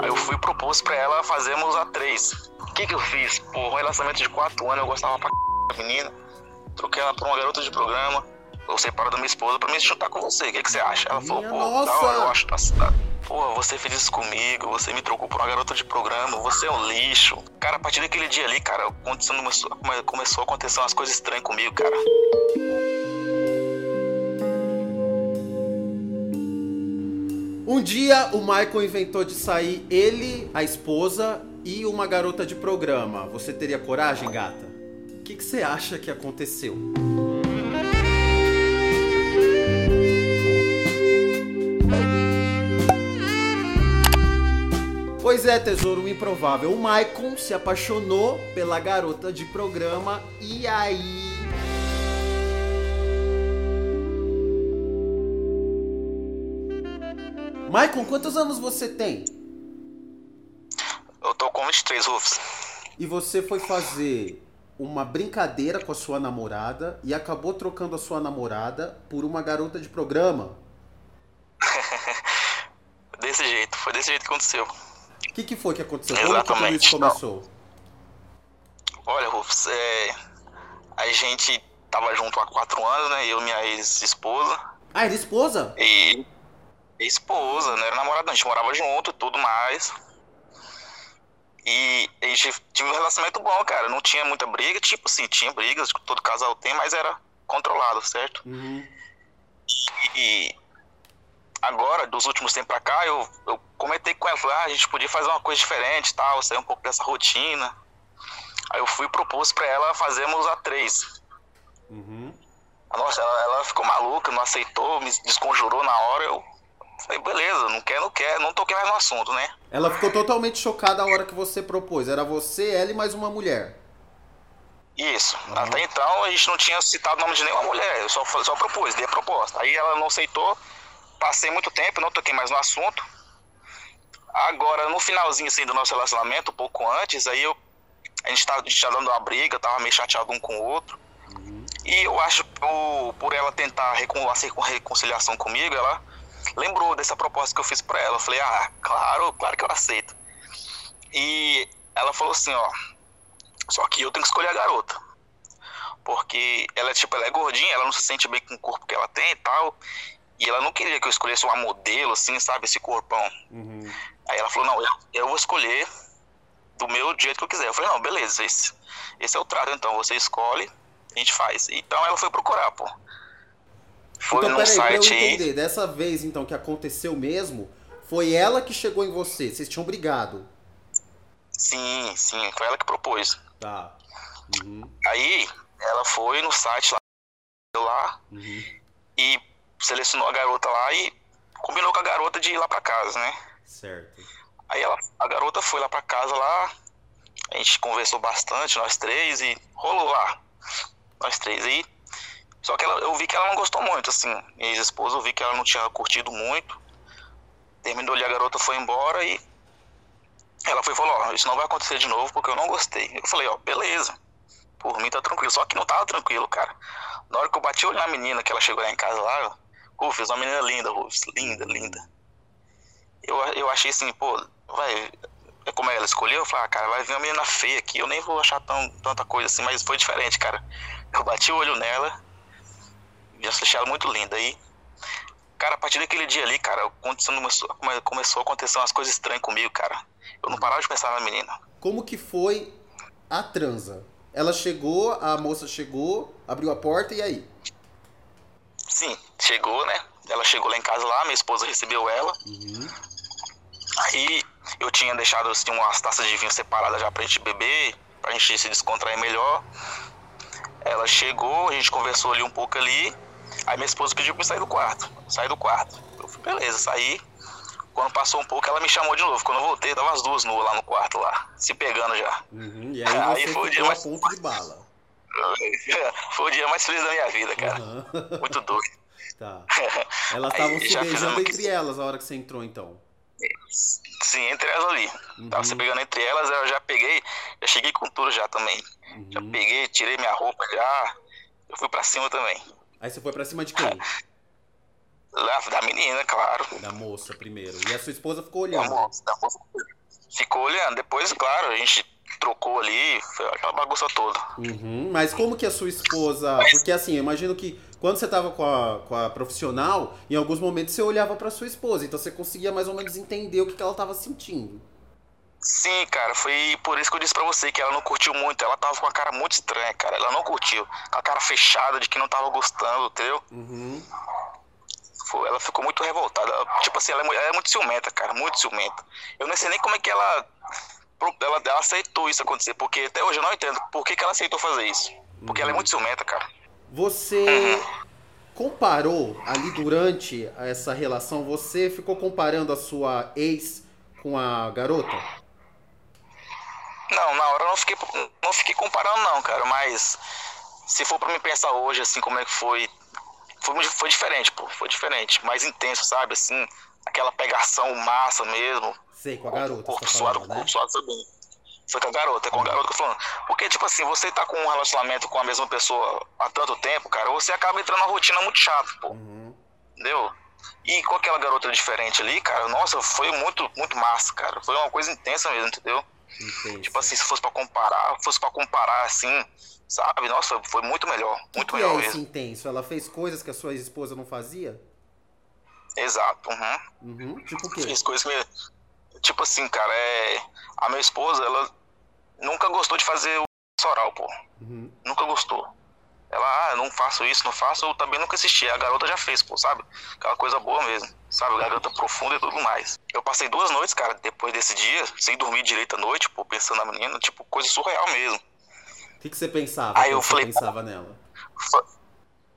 Aí eu fui e propus pra ela fazermos a três. O que que eu fiz? Pô, um relacionamento de quatro anos, eu gostava pra c... da menina. Troquei ela por uma garota de programa. Eu separo da minha esposa pra me juntar com você. O que que você acha? Ela falou, pô, nossa! da hora, eu acho cidade. Pô, você fez isso comigo, você me trocou por uma garota de programa, você é um lixo. Cara, a partir daquele dia ali, cara, começou a acontecer umas coisas estranhas comigo, cara. Um dia o Michael inventou de sair ele, a esposa e uma garota de programa. Você teria coragem, gata? O que, você acha que aconteceu? Pois é, tesouro improvável. O Michael se apaixonou pela garota de programa e aí. Michael, quantos anos você tem? Eu tô com 23, Rufus. E você foi fazer uma brincadeira com a sua namorada e acabou trocando a sua namorada por uma garota de programa. Desse jeito, foi desse jeito que aconteceu. O que, que foi que aconteceu? Como que tudo Exatamente. isso começou? Olha, Rufus, é... a gente tava junto há quatro anos, né? Eu e minha ex-esposa. Ah, era esposa? E esposa, não era namorada, a gente morava junto e tudo mais. E a gente tinha um relacionamento bom, cara. Não tinha muita briga, tipo assim, tinha brigas, que todo casal tem, mas era controlado, certo? Uhum. E agora, dos últimos tempos pra cá, eu, eu comentei com ela, falei, ah, a gente podia fazer uma coisa diferente tal, sair um pouco dessa rotina. Aí eu fui e propus pra ela fazermos a três. Uhum. Nossa, ela, ela ficou maluca, não aceitou, me desconjurou na hora. Eu falei, beleza, não quer, não quer, não toquei mais no assunto, né? Ela ficou totalmente chocada a hora que você propôs. Era você, ela e mais uma mulher. Isso. Uhum. Até então a gente não tinha citado o nome de nenhuma mulher, eu só, só propus, dei a proposta. Aí ela não aceitou, passei muito tempo, não toquei mais no assunto. Agora, no finalzinho assim, do nosso relacionamento, um pouco antes, aí eu, a gente tá, a gente tá dando uma briga, tava meio chateado um com o outro. E eu acho que por, por ela tentar recon, com reconciliação comigo, ela lembrou dessa proposta que eu fiz pra ela. Eu falei, ah, claro, claro que eu aceito. E ela falou assim, ó, só que eu tenho que escolher a garota. Porque ela, tipo, ela é gordinha, ela não se sente bem com o corpo que ela tem e tal. E ela não queria que eu escolhesse uma modelo, assim, sabe, esse corpão. Uhum. Aí ela falou, não, eu, eu vou escolher do meu jeito que eu quiser. Eu falei, não, beleza, esse, esse é o trato, então, você escolhe, a gente faz. Então ela foi procurar, pô. Foi então, num peraí, pra eu site aí. entender. Dessa vez, então, que aconteceu mesmo, foi ela que chegou em você. Vocês tinham brigado. Sim, sim, foi ela que propôs. Tá. Uhum. Aí ela foi no site lá, lá Uhum. e selecionou a garota lá e combinou com a garota de ir lá pra casa, né? Certo. Aí ela, a garota foi lá pra casa lá, a gente conversou bastante, nós três, e rolou lá. Nós três. E, só que ela, eu vi que ela não gostou muito, assim. Minha ex-esposa, eu vi que ela não tinha curtido muito. Terminou ali, a garota foi embora e ela foi e falou, ó, isso não vai acontecer de novo porque eu não gostei. Eu falei, ó, beleza. Por mim tá tranquilo. Só que não tava tranquilo, cara. Na hora que eu bati o olho na menina, que ela chegou lá em casa lá, Rufus, uma menina linda, Rufus. Linda, linda. Eu, eu achei assim, pô, vai. é Como ela escolheu, eu falei, ah, cara, vai vir uma menina feia aqui, eu nem vou achar tão, tanta coisa assim, mas foi diferente, cara. Eu bati o olho nela, já ela muito linda. Aí, cara, a partir daquele dia ali, cara, começou, come- começou a acontecer umas coisas estranhas comigo, cara. Eu não parava de pensar na menina. Como que foi a transa? Ela chegou, a moça chegou, abriu a porta e aí? Sim, chegou, né? Ela chegou lá em casa lá, minha esposa recebeu ela. Uhum. Aí eu tinha deixado assim, umas taças de vinho separadas já pra gente beber, pra gente se descontrair melhor. Ela chegou, a gente conversou ali um pouco ali. Aí minha esposa pediu pra eu sair do quarto. Sair do quarto. Eu falei, beleza, saí. Quando passou um pouco, ela me chamou de novo. Quando eu voltei, tava as duas nuas lá no quarto lá, se pegando já. Uhum. E aí Aí foi o dia mais- ponto de bala. Foi o dia mais feliz da minha vida, cara. Aham. Muito doido. Tá. Elas estavam se já beijando entre elas a hora que você entrou, então. Sim, entre elas ali. Tava se Uhum. pegando entre elas, eu já peguei, já cheguei com tudo já também. Já Uhum. peguei, tirei minha roupa já. Eu fui pra cima também. Aí você foi pra cima de quem? Da menina, claro. Da moça primeiro. E a sua esposa ficou olhando? Da moça, da moça. Ficou olhando. Depois, claro, a gente trocou ali, foi aquela bagunça toda. Uhum. Mas como que a sua esposa. Porque assim, eu imagino que quando você tava com a, com a profissional, em alguns momentos você olhava para sua esposa, então você conseguia mais ou menos entender o que, que ela tava sentindo. Sim, cara, foi por isso que eu disse pra você que ela não curtiu muito. Ela tava com uma cara muito estranha, cara. Ela não curtiu. Com a cara fechada de que não tava gostando, entendeu? Uhum. Foi, ela ficou muito revoltada. Tipo assim, ela é, ela é, muito ciumenta, cara. Muito ciumenta. Eu não sei nem como é que ela, ela. Ela aceitou isso acontecer. Porque até hoje eu não entendo por que, que ela aceitou fazer isso. Porque uhum. ela é uhum. muito ciumenta, cara. Você. Uhum. Comparou ali durante essa relação, você ficou comparando a sua ex com a garota? Não, na hora eu não fiquei, não fiquei comparando não, cara, mas se for para me pensar hoje, assim, como é que foi, foi, foi diferente, pô, foi diferente, mais intenso, sabe, assim, aquela pegação massa mesmo. Sei, com a garota. O corpo tá suado, né? corpo suado também. Foi com a garota, é com a garota que eu tô falando. Porque, tipo assim, você tá com um relacionamento com a mesma pessoa há tanto tempo, cara, você acaba entrando numa rotina muito chata, pô. Uhum. Entendeu? E com aquela garota diferente ali, cara, nossa, foi muito, muito massa, cara. Foi uma coisa intensa mesmo, entendeu? Entendi. Tipo assim, se fosse para comparar, fosse para comparar assim, sabe? Nossa, foi muito melhor, muito que melhor que é mesmo. intenso? Ela fez coisas que a sua esposa não fazia? Exato, uhum. uhum. Tipo o quê? Fez coisas que, tipo assim, cara, é a minha esposa, ela nunca gostou de fazer o oral, pô. Uhum. Nunca gostou. Ela, ah, não faço isso, não faço, eu também nunca assisti. A garota já fez, pô, sabe? Aquela coisa boa mesmo, sabe? Garota profunda e tudo mais. Eu passei duas noites, cara, depois desse dia, sem dormir direito à noite, pô, pensando na menina, tipo, coisa surreal mesmo. O que, que você pensava? Aí eu falei. pensava nela?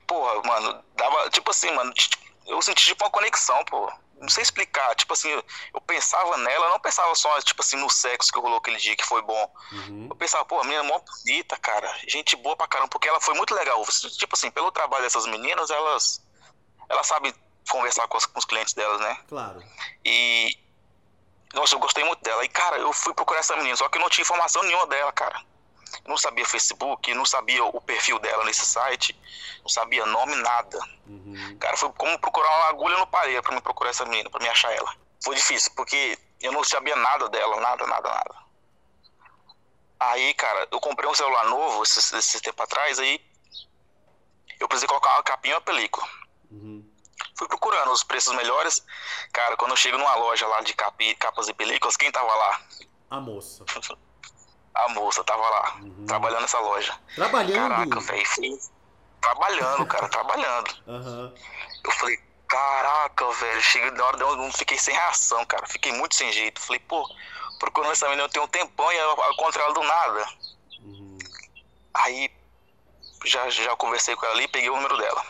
Porra, mano, dava. Tipo assim, mano, eu senti tipo uma conexão, pô não sei explicar, tipo assim, eu pensava nela, eu não pensava só, tipo assim, no sexo que rolou aquele dia que foi bom. Uhum. Eu pensava, pô, a menina é mó bonita, cara, gente boa pra caramba, porque ela foi muito legal. Tipo assim, pelo trabalho dessas meninas, elas, elas sabem conversar com, as, com os clientes delas, né? Claro. E, nossa, eu gostei muito dela. E, cara, eu fui procurar essa menina, só que eu não tinha informação nenhuma dela, cara não sabia Facebook, não sabia o perfil dela nesse site, não sabia nome, nada. Uhum. Cara, foi como procurar uma agulha no parede para me procurar essa menina, para me achar ela. Foi difícil, porque eu não sabia nada dela, nada, nada, nada. Aí, cara, eu comprei um celular novo esse, esse tempo atrás, aí eu precisei colocar uma capinha e uma película. Uhum. Fui procurando os preços melhores. Cara, quando eu chego numa loja lá de capi, capas e películas, quem tava lá? A moça. A moça tava lá, uhum. trabalhando nessa loja. Trabalhando? Caraca, velho. Trabalhando, cara, trabalhando. Uhum. Eu falei, caraca, velho. Cheguei na hora, eu não fiquei sem reação, cara. Fiquei muito sem jeito. Falei, pô, procurando essa menina eu tenho um tempão e eu encontrei ela do nada. Uhum. Aí, já, já conversei com ela ali e peguei o número dela.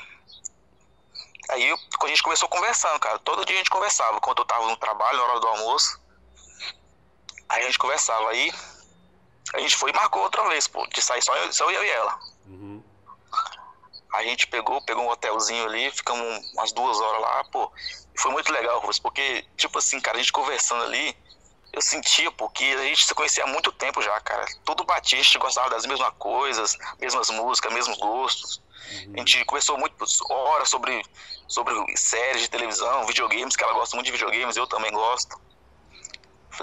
Aí a gente começou conversando, cara. Todo dia a gente conversava. Quando eu tava no trabalho, na hora do almoço. Aí a gente conversava. Aí a gente foi e marcou outra vez, pô, de sair só eu, só eu e ela. Uhum. A gente pegou, pegou um hotelzinho ali, ficamos umas duas horas lá, pô. E foi muito legal, porque, tipo assim, cara, a gente conversando ali, eu sentia, porque a gente se conhecia há muito tempo já, cara. Tudo batia, a gente gostava das mesmas coisas, mesmas músicas, mesmos gostos. Uhum. A gente conversou muito horas sobre, sobre séries de televisão, videogames, que ela gosta muito de videogames, eu também gosto.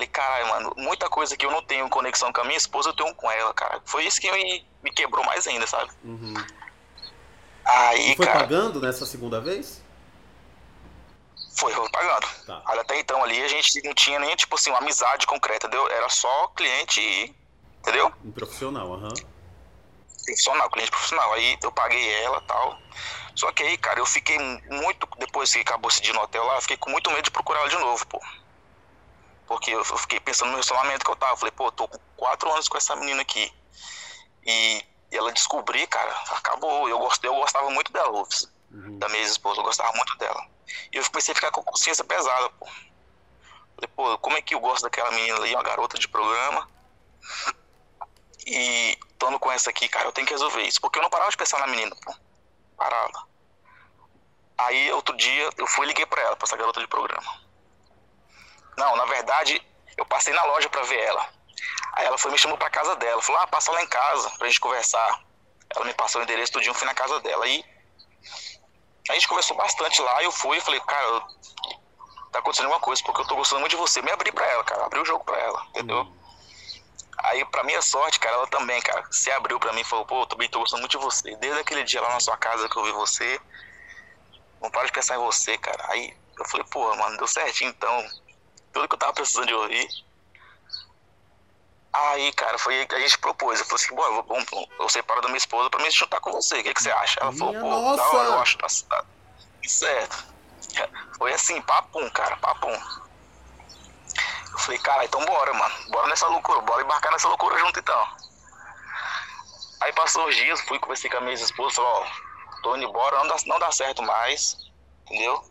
Falei, caralho, mano, muita coisa que eu não tenho conexão com a minha esposa, eu tenho com ela, cara. Foi isso que me, me quebrou mais ainda, sabe? Uhum. Aí, e foi cara, pagando nessa segunda vez? Foi, foi pagando. Tá. Até então ali a gente não tinha nem, tipo assim, uma amizade concreta, entendeu? Era só cliente e. Entendeu? Um profissional, aham. Uhum. Profissional, cliente profissional. Aí eu paguei ela e tal. Só que aí, cara, eu fiquei muito. Depois que acabou esse dia no hotel lá, eu fiquei com muito medo de procurar ela de novo, pô. Porque eu fiquei pensando no relacionamento que eu tava. Falei, pô, tô com quatro anos com essa menina aqui. E, e ela descobri, cara, acabou. Eu, gost, eu gostava muito dela, Rufus. Uhum. Da minha esposa, eu gostava muito dela. E eu comecei a ficar com a consciência pesada, pô. Falei, pô, como é que eu gosto daquela menina ali, uma garota de programa. E estando com essa aqui, cara, eu tenho que resolver isso. Porque eu não parava de pensar na menina, pô. Parava. Aí, outro dia, eu fui e liguei pra ela, pra essa garota de programa. Não, na verdade, eu passei na loja para ver ela. Aí ela foi me chamou pra casa dela. Falou, ah, passa lá em casa pra gente conversar. Ela me passou o endereço tudinho, fui na casa dela. Aí a gente conversou bastante lá, eu fui e falei, cara, tá acontecendo alguma coisa, porque eu tô gostando muito de você. Me abri pra ela, cara, abri o jogo pra ela, entendeu? Uhum. Aí, pra minha sorte, cara, ela também, cara, se abriu pra mim e falou, pô, eu também tô gostando muito de você. Desde aquele dia lá na sua casa que eu vi você, não para de pensar em você, cara. Aí eu falei, pô, mano, deu certinho então. Tudo que eu tava precisando de ouvir. Aí, cara, foi a gente propôs. Eu falei assim, bom, eu, vou, eu separo da minha esposa pra me juntar com você. O que, que você acha? Ela falou, pô, da hora, eu acho. Tá, tá certo. Foi assim, papum, cara, papum. Eu falei, cara, então bora, mano. Bora nessa loucura, bora embarcar nessa loucura junto então. Aí passou os dias, fui conversar com a minha esposa, falou, ó, tô indo embora, não dá, não dá certo mais, entendeu?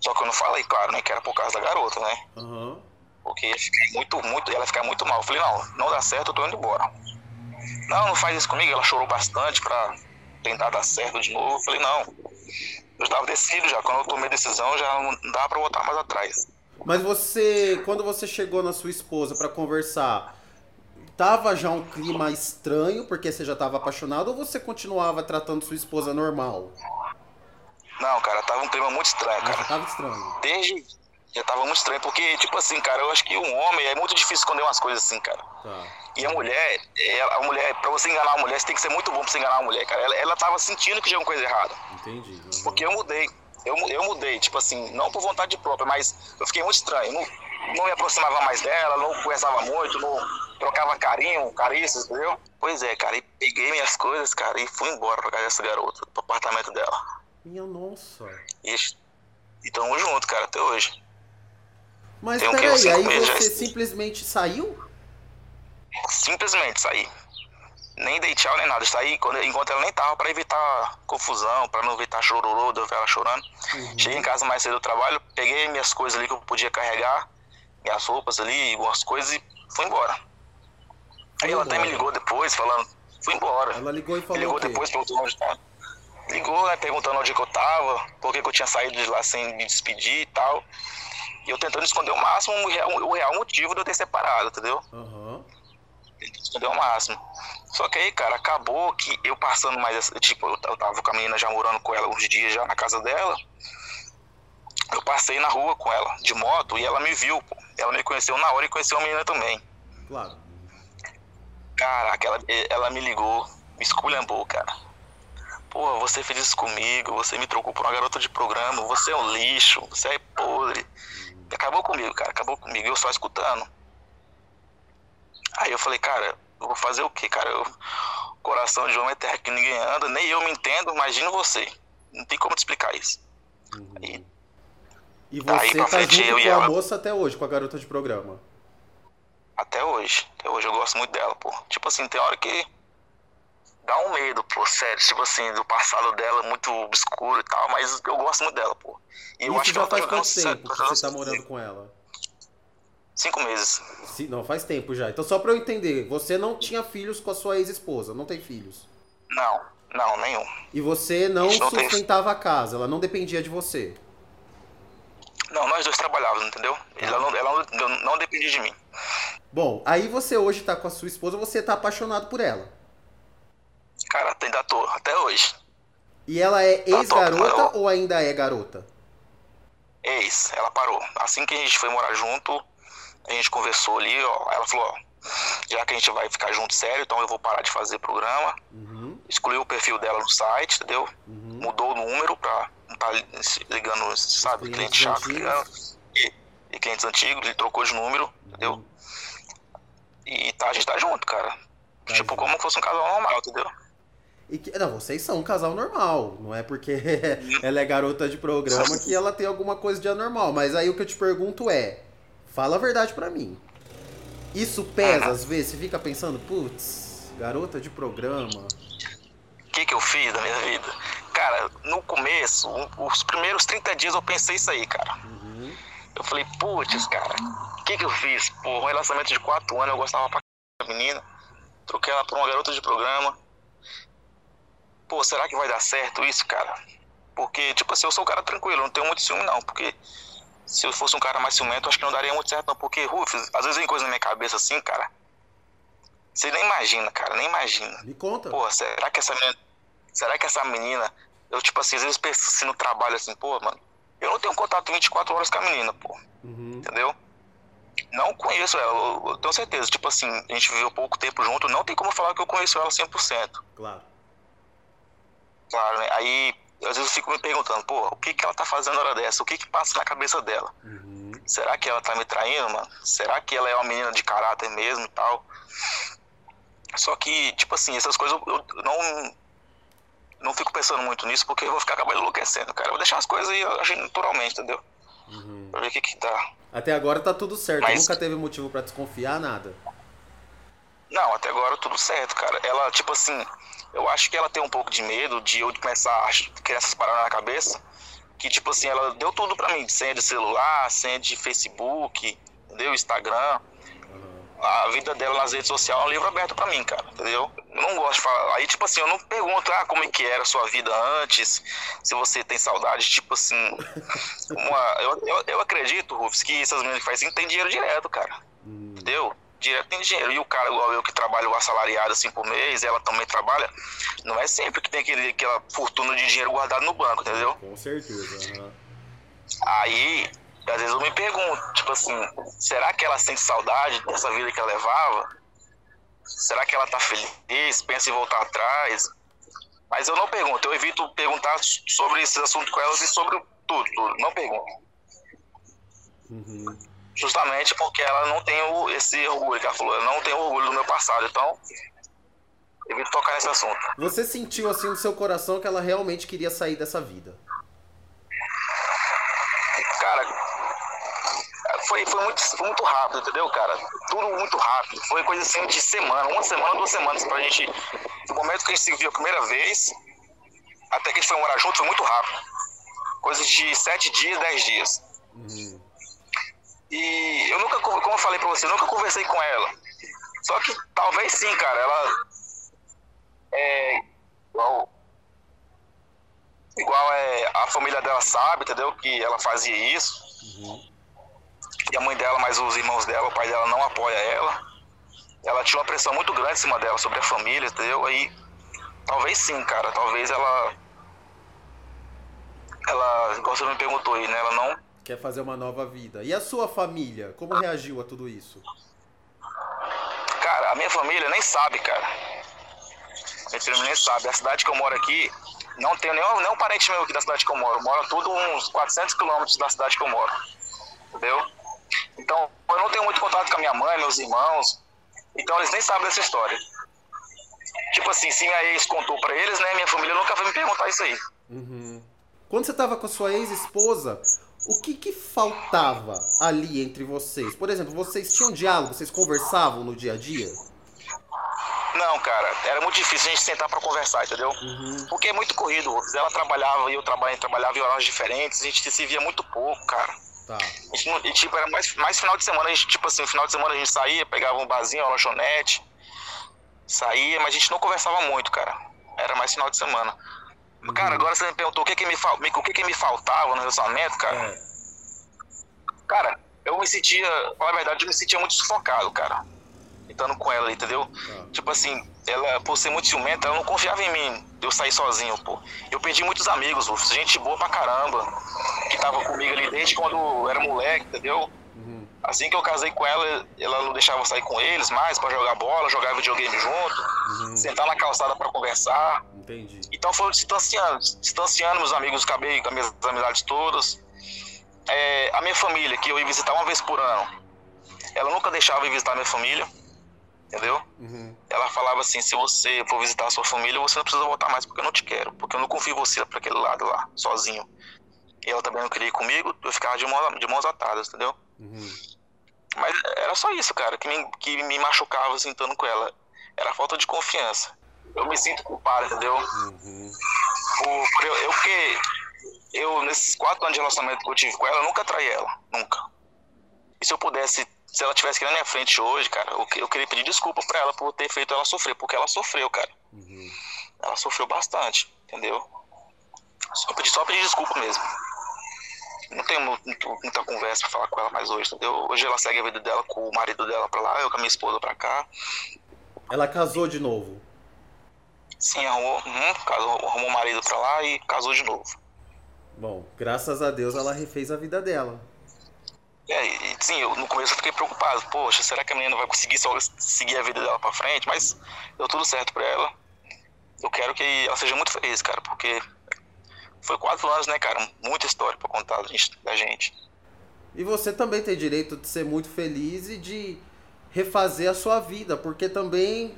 Só que eu não falei, claro, né, que era por causa da garota, né? Uhum. Porque ia ficar muito, muito, ela ia ficar muito mal. Eu falei, não, não dá certo, eu tô indo embora. Não, não faz isso comigo. Ela chorou bastante pra tentar dar certo de novo. Eu falei, não. Eu estava decidido já. Quando eu tomei decisão, já não dá pra voltar mais atrás. Mas você, quando você chegou na sua esposa para conversar, tava já um clima estranho porque você já estava apaixonado ou você continuava tratando sua esposa normal? Não, cara, tava um clima muito estranho, ah, cara. Já tava estranho. Desde já tava muito estranho, porque, tipo assim, cara, eu acho que um homem é muito difícil esconder umas coisas assim, cara. Tá. E a mulher, ela, a mulher, pra você enganar a mulher, você tem que ser muito bom pra você enganar a mulher, cara. Ela, ela tava sentindo que tinha alguma coisa errada. Entendi. Uhum. Porque eu mudei. Eu, eu mudei, tipo assim, não por vontade própria, mas eu fiquei muito estranho. Não, não me aproximava mais dela, não conversava muito, não trocava carinho, carícias, entendeu? Pois é, cara, e peguei minhas coisas, cara, e fui embora pra casa dessa garota, pro apartamento dela. Minha nossa. E, e tamo junto, cara, até hoje. Mas Tem peraí, aí você já... simplesmente saiu? Simplesmente saí. Nem dei tchau nem nada. Saí quando, enquanto ela nem tava pra evitar confusão, pra não evitar chororô, de eu ver ela chorando. Uhum. Cheguei em casa mais cedo do trabalho, peguei minhas coisas ali que eu podia carregar, minhas roupas ali, algumas coisas e fui embora. Aí ela até me ligou depois, falando, fui embora. Ela ligou e falou. Me ligou depois, perguntou onde tava. Ligou, né, perguntando onde que eu tava, por que, que eu tinha saído de lá sem me despedir e tal. E eu tentando esconder o máximo o real, o real motivo de eu ter separado, entendeu? Uhum. Tentando esconder o máximo. Só que aí, cara, acabou que eu passando mais. Tipo, eu, tava com a menina já morando com ela uns dias já na casa dela. Eu passei na rua com ela, de moto, e ela me viu, pô. Ela me conheceu na hora e conheceu a menina também. Claro. Caraca, ela, ela me ligou, me esculhambou, cara. Pô, você fez isso comigo, você me trocou por uma garota de programa, você é um lixo, você é podre. Acabou comigo, cara, acabou comigo, eu só escutando. Aí eu falei, cara, eu vou fazer o quê, cara? Eu, coração de homem é terra que ninguém anda, nem eu me entendo, imagina você. Não tem como te explicar isso. Uhum. Aí, e você tá frente, junto com ela... a moça até hoje, com a garota de programa? Até hoje. Até hoje eu gosto muito dela, pô. Tipo assim, tem hora que dá um medo, pô, sério, tipo assim, do passado dela muito obscuro e tal, mas eu gosto muito dela, pô. E eu acho já que faz quanto tempo que você tá morando com ela? Cinco meses. Sim, não, faz tempo já. Então só pra eu entender, você não tinha filhos com a sua ex-esposa, não tem filhos? Não, não, nenhum. E você não, não sustentava tem... a casa, ela não dependia de você? Não, nós dois trabalhávamos, entendeu? Ah. Ela, não, ela não, não dependia de mim. Bom, aí você hoje tá com a sua esposa, você tá apaixonado por ela. Cara, ainda tô, até hoje. E ela é ex-garota ou ainda é garota? Ex, ela parou. Assim que a gente foi morar junto, a gente conversou ali, ó, ela falou, ó, já que a gente vai ficar junto sério, então eu vou parar de fazer programa. Uhum. Excluiu o perfil dela no site, entendeu? Uhum. Mudou o número pra não tá ligando, sabe, cliente chato ligando. E, e, clientes antigos, ele trocou de número, uhum. entendeu? E tá, a gente tá junto, cara. Tá tipo, junto. como fosse um casal normal, entendeu? E que, não, vocês são um casal normal. Não é porque ela é garota de programa que ela tem alguma coisa de anormal. Mas aí o que eu te pergunto é: fala a verdade para mim. Isso pesa às vezes? Você fica pensando, putz, garota de programa. O que, que eu fiz da minha vida? Cara, no começo, os primeiros 30 dias eu pensei isso aí, cara. Uhum. Eu falei, putz, cara, o que, que eu fiz? Pô, um relacionamento de 4 anos, eu gostava pra da menina. Troquei ela por uma garota de programa pô, será que vai dar certo isso, cara? Porque, tipo assim, eu sou um cara tranquilo, não tenho muito ciúme, não. Porque se eu fosse um cara mais ciumento, acho que não daria muito certo, não. Porque, Rufus, às vezes vem coisa na minha cabeça assim, cara. Você nem imagina, cara, nem imagina. Me conta. Pô, será que essa menina. Será que essa menina. eu, tipo assim, às vezes penso assim no trabalho assim, pô, mano, eu não tenho contato 24 horas com a menina, pô. Uhum. Entendeu? Não conheço ela, eu, eu tenho certeza. Tipo assim, a gente viveu pouco tempo junto, não tem como falar que eu conheço ela 100%. Claro. Claro, né? Aí, às vezes eu fico me perguntando, pô, o que que ela tá fazendo na hora dessa? O que que passa na cabeça dela? Uhum. Será que ela tá me traindo, mano? Será que ela é uma menina de caráter mesmo e tal? Só que, tipo assim, essas coisas eu, eu não não fico pensando muito nisso porque eu vou ficar acabando enlouquecendo, cara. Eu vou deixar as coisas aí agindo naturalmente, entendeu? Uhum. Pra ver o que que dá. Até agora tá tudo certo. Mas- Nunca teve motivo pra desconfiar, nada. Não, até agora tudo certo, cara. Ela, tipo assim, eu acho que ela tem um pouco de medo de eu começar a criar essas paradas na cabeça. Que, tipo assim, ela deu tudo pra mim: senha de celular, senha de Facebook, entendeu? Instagram. Uhum. A vida dela nas redes sociais é um livro aberto pra mim, cara, entendeu? Eu não gosto de falar. Aí, tipo assim, eu não pergunto, ah, como é que era a sua vida antes, se você tem saudade, tipo assim. uma- eu, eu, eu acredito, Rufus, que essas meninas que fazem tem dinheiro direto, cara. Uhum. Entendeu? Direto tem dinheiro. E o cara, igual eu, que trabalha o assalariado assim por mês, ela também trabalha, não é sempre que tem aquele, aquela fortuna de dinheiro guardado no banco, entendeu? Com certeza. aham. Aí, às vezes eu me pergunto, tipo assim, será que ela sente saudade dessa vida que ela levava? Será que ela tá feliz? Pensa em voltar atrás? Mas eu não pergunto, eu evito perguntar sobre esse assunto com ela e sobre tudo, tudo. Não pergunto. Uhum. Justamente porque ela não tem o- esse orgulho que ela falou, ela não tem orgulho do meu passado, então evito tocar nesse assunto. Você sentiu assim no seu coração que ela realmente queria sair dessa vida? Cara, foi, foi, muito, foi muito rápido, entendeu, cara? Tudo muito rápido. Foi coisa assim de semana, uma semana, duas semanas pra gente. Do momento que a gente se viu a primeira vez, até que a gente foi morar junto, foi muito rápido. Coisa de sete dias, dez dias. Uhum. E eu nunca, como eu falei pra você, eu nunca conversei com ela. Só que talvez sim, cara, ela é igual, igual é, a família dela sabe, entendeu? Que ela fazia isso. Uhum. E a mãe dela, mas os irmãos dela, o pai dela não apoia ela. Ela tinha uma pressão muito grande em cima dela sobre a família, entendeu? Aí talvez sim, cara, talvez ela ela, igual você me perguntou aí, né? Ela não Quer fazer uma nova vida. E a sua família? Como reagiu a tudo isso? Cara, a minha família nem sabe, cara. Minha família nem sabe. A cidade que eu moro aqui, não tenho nenhum, nenhum parente meu aqui da cidade que eu moro. Mora tudo uns 400 quilômetros da cidade que eu moro. Entendeu? Então, eu não tenho muito contato com a minha mãe, meus irmãos. Então, eles nem sabem dessa história. Tipo assim, se minha ex contou pra eles, né? Minha família nunca vai me perguntar isso aí. Uhum. Quando você tava com a sua ex-esposa, o que que faltava ali entre vocês? Por exemplo, vocês tinham diálogo, vocês conversavam no dia a dia? Não, cara, era muito difícil a gente sentar pra conversar, entendeu? Uhum. Porque é muito corrido. Ela trabalhava e eu trabalhava, trabalhava em horários diferentes. A gente se via muito pouco, cara. Tá. A gente não- e, tipo, era mais, mais final de semana, a gente, tipo assim, final de semana a gente saía, pegava um barzinho, uma lanchonete, saía, mas a gente não conversava muito, cara. Era mais final de semana. Cara, agora você me perguntou o que que me, fal- o que que me faltava no relacionamento, cara. É. Cara, eu me sentia, pra falar a verdade, eu me sentia muito sufocado, cara. Estando com ela, entendeu? Tá. Tipo assim, ela, por ser muito ciumenta, ela não confiava em mim, de eu sair sozinho, pô. Eu perdi muitos amigos, Rufus, gente boa pra caramba, que tava comigo ali desde quando eu era moleque, entendeu? Uhum. Assim que eu casei com ela, ela não deixava eu sair com eles mais pra jogar bola, jogar videogame junto, Uhum. sentar na calçada pra conversar. Entendi. Então foram distanciando, distanciando meus amigos, acabei com as minhas amizades todas. É, a minha família, que eu ia visitar uma vez por ano, ela nunca deixava eu visitar a minha família, entendeu? Uhum. Ela falava assim: se você for visitar a sua família, você não precisa voltar mais, porque eu não te quero, porque eu não confio em você pra aquele lado lá, sozinho. E ela também não queria ir comigo, eu ficava de, mão, de mãos atadas, entendeu? Uhum. Mas era só isso, cara, que me, que me machucava sentando com ela. Era a falta de confiança. Eu me sinto culpado, entendeu? Uhum. Por, por eu, eu, porque eu, nesses quatro anos de relacionamento que eu tive com ela, eu nunca traí ela. Nunca. E se eu pudesse, se ela tivesse aqui na minha frente hoje, cara, eu, eu queria pedir desculpa pra ela por ter feito ela sofrer, porque ela sofreu, cara. Uhum. Ela sofreu bastante, entendeu? Só pedir, só pedir desculpa mesmo. Não tenho mu- muito, muita conversa pra falar com ela mais hoje, entendeu? Hoje ela segue a vida dela com o marido dela pra lá, eu com a minha esposa pra cá. Ela casou de novo. Sim, arrumou, uhum, casou, arrumou um marido pra lá e casou de novo. Bom, graças a Deus ela refez a vida dela. É, e, sim, eu, no começo eu fiquei preocupado. Poxa, será que a menina vai conseguir só seguir a vida dela pra frente? Mas deu tudo certo pra ela. Eu quero que ela seja muito feliz, cara, porque foi quatro anos, né, cara? Muita história pra contar da gente. Da gente. E você também tem direito de ser muito feliz e de refazer a sua vida, porque também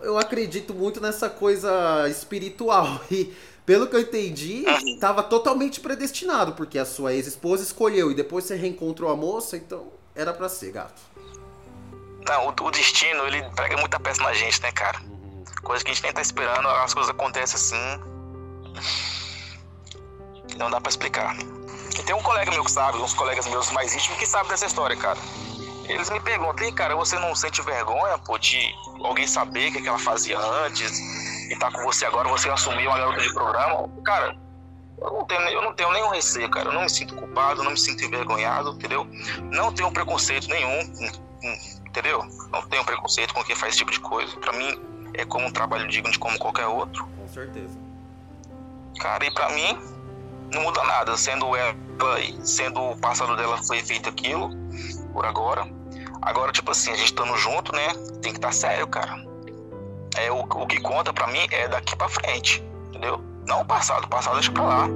eu acredito muito nessa coisa espiritual. E pelo que eu entendi, estava totalmente predestinado, porque a sua ex-esposa escolheu e depois você reencontrou a moça, então era para ser, gato. Não, o, o, destino, ele prega muita peça na gente, né, cara? Uhum. Coisa que a gente nem tá esperando, as coisas acontecem assim. Não dá para explicar. E tem um colega meu que sabe, uns colegas meus mais íntimos que sabem dessa história, cara. Eles me perguntam, cara, você não sente vergonha, pô, de alguém saber o que, que ela fazia antes? e tá com você agora, você assumiu uma garota de programa, cara, eu não, tenho, eu não tenho nenhum receio, cara. Eu não me sinto culpado, não me sinto envergonhado, entendeu? Não tenho preconceito nenhum, entendeu? Não tenho preconceito com quem faz esse tipo de coisa. Pra mim, é como um trabalho digno de como qualquer outro. Com certeza. Cara, e pra mim, não muda nada. Sendo ela, sendo o passado dela foi feito aquilo, por agora. Agora, tipo assim, a gente estando junto, né? Tem que estar tá sério, cara é o, o que conta para mim é daqui para frente, entendeu? Não o passado, o passado deixa pra lá.